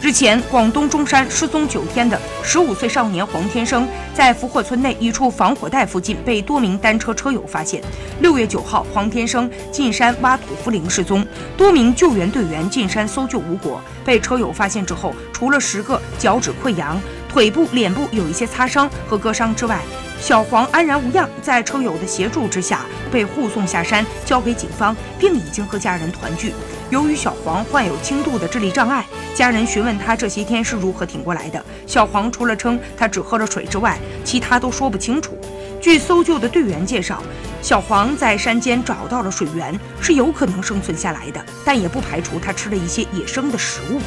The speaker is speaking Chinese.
日前，广东中山失踪九天的十五岁少年黄天生，在福火村内一处防火带附近被多名单车车友发现。六月九号，黄天生进山挖土扶灵失踪，多名救援队员进山搜救无果。被车友发现之后，除了十个脚趾溃疡、腿部、脸部有一些擦伤和割伤之外，小黄安然无恙，在车友的协助之下被护送下山，交给警方，并已经和家人团聚。由于小黄患有轻度的智力障碍，家人询问他这些天是如何挺过来的。小黄除了称他只喝了水之外，其他都说不清楚。据搜救的队员介绍，小黄在山间找到了水源，是有可能生存下来的，但也不排除他吃了一些野生的食物。